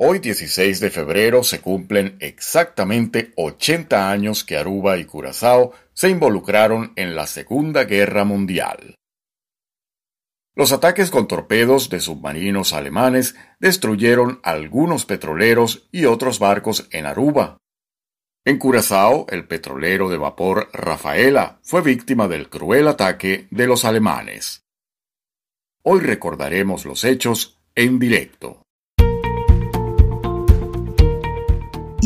Hoy 16 de febrero se cumplen exactamente 80 años que Aruba y Curazao se involucraron en la Segunda Guerra Mundial. Los ataques con torpedos de submarinos alemanes destruyeron algunos petroleros y otros barcos en Aruba. En Curazao, el petrolero de vapor Rafaela fue víctima del cruel ataque de los alemanes. Hoy recordaremos los hechos en directo.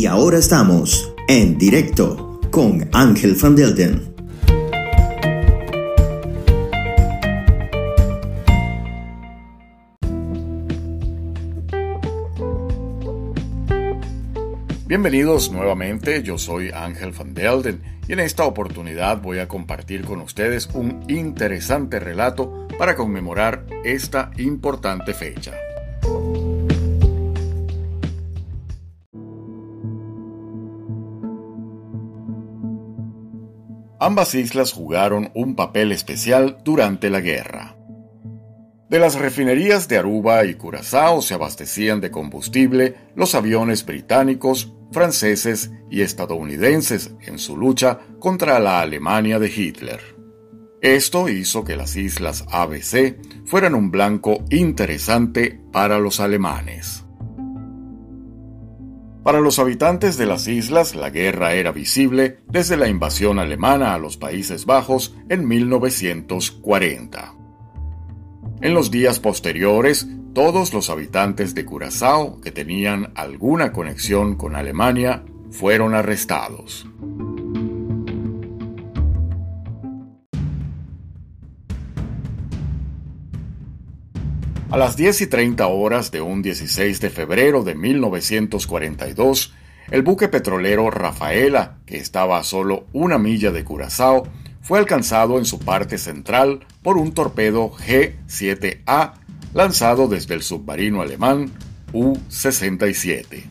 Y ahora estamos en directo con Ángel Van Delden. Bienvenidos nuevamente, yo soy Ángel Van Delden y en esta oportunidad voy a compartir con ustedes un interesante relato para conmemorar esta importante fecha. Ambas islas jugaron un papel especial durante la guerra. De las refinerías de Aruba y Curazao se abastecían de combustible los aviones británicos, franceses y estadounidenses en su lucha contra la Alemania de Hitler. Esto hizo que las islas ABC fueran un blanco interesante para los alemanes. Para los habitantes de las islas, la guerra era visible desde la invasión alemana a los Países Bajos en 1940. En los días posteriores, todos los habitantes de Curazao que tenían alguna conexión con Alemania fueron arrestados. A las 10 y 30 horas de un 16 de febrero de 1942, el buque petrolero Rafaela, que estaba a solo una milla de Curazao, fue alcanzado en su parte central por un torpedo G-7A lanzado desde el submarino alemán U-67.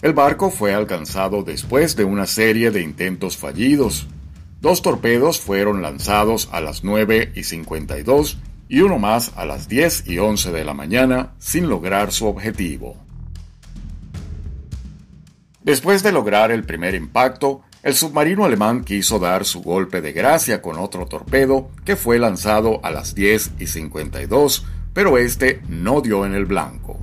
El barco fue alcanzado después de una serie de intentos fallidos. Dos torpedos fueron lanzados a las 9 y 52 y uno más a las 10 y 11 de la mañana sin lograr su objetivo. Después de lograr el primer impacto, el submarino alemán quiso dar su golpe de gracia con otro torpedo que fue lanzado a las 10 y 52, pero este no dio en el blanco.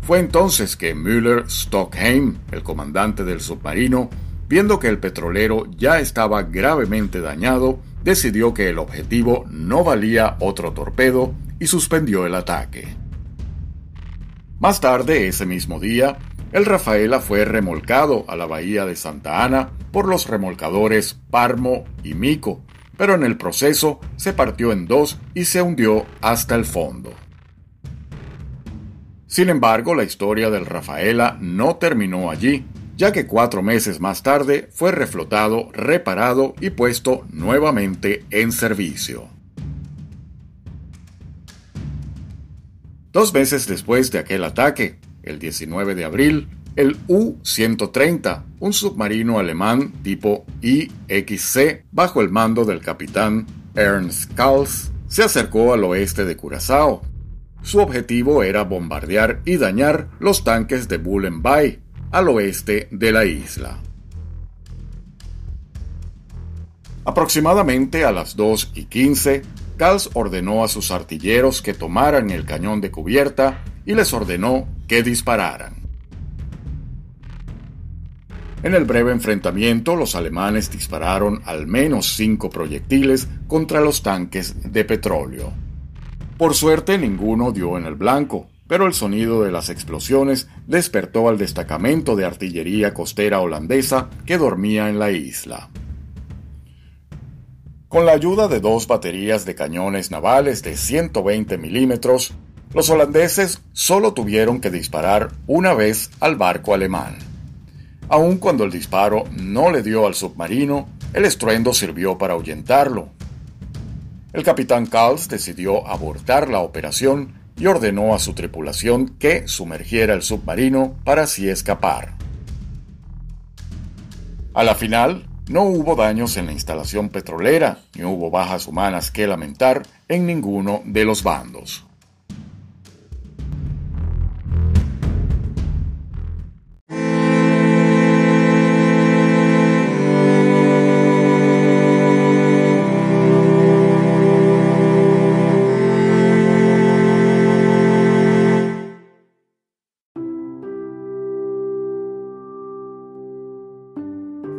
Fue entonces que Müller Stockheim, el comandante del submarino, viendo que el petrolero ya estaba gravemente dañado, decidió que el objetivo no valía otro torpedo y suspendió el ataque. Más tarde, ese mismo día, el Rafaela fue remolcado a la bahía de Santa Ana por los remolcadores Parmo y Mico, pero en el proceso se partió en dos y se hundió hasta el fondo. Sin embargo, la historia del Rafaela no terminó allí, ya que cuatro meses más tarde fue reflotado, reparado y puesto nuevamente en servicio. Dos meses después de aquel ataque, el 19 de abril, el U-130, un submarino alemán tipo IXC bajo el mando del capitán Ernst Kals, se acercó al oeste de Curazao. Su objetivo era bombardear y dañar los tanques de Bullen Bay, al oeste de la isla. Aproximadamente a las 2 y 15, Cals ordenó a sus artilleros que tomaran el cañón de cubierta y les ordenó que dispararan. En el breve enfrentamiento, los alemanes dispararon al menos cinco proyectiles contra los tanques de petróleo. Por suerte, ninguno dio en el blanco, pero el sonido de las explosiones despertó al destacamento de artillería costera holandesa que dormía en la isla. Con la ayuda de dos baterías de cañones navales de 120 milímetros, los holandeses solo tuvieron que disparar una vez al barco alemán. Aun cuando el disparo no le dio al submarino, el estruendo sirvió para ahuyentarlo. El capitán Kals decidió abortar la operación y ordenó a su tripulación que sumergiera el submarino para así escapar. A la final, no hubo daños en la instalación petrolera, ni hubo bajas humanas que lamentar en ninguno de los bandos.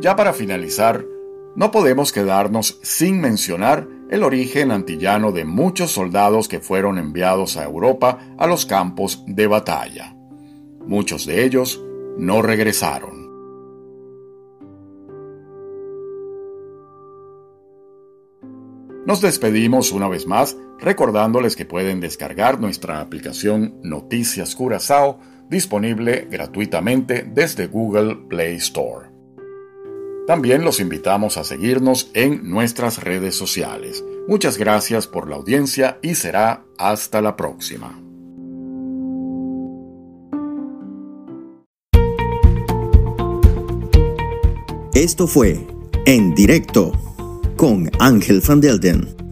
Ya para finalizar, no podemos quedarnos sin mencionar el origen antillano de muchos soldados que fueron enviados a Europa a los campos de batalla. Muchos de ellos no regresaron. Nos despedimos una vez más recordándoles que pueden descargar nuestra aplicación Noticias Curazao disponible gratuitamente desde Google Play Store. También los invitamos a seguirnos en nuestras redes sociales. Muchas gracias por la audiencia y será hasta la próxima. Esto fue En Directo con Ángel Van Delden.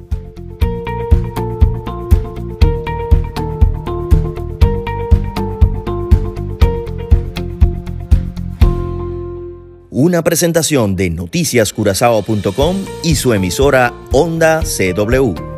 Una presentación de noticiascurazao.com y su emisora Onda CW.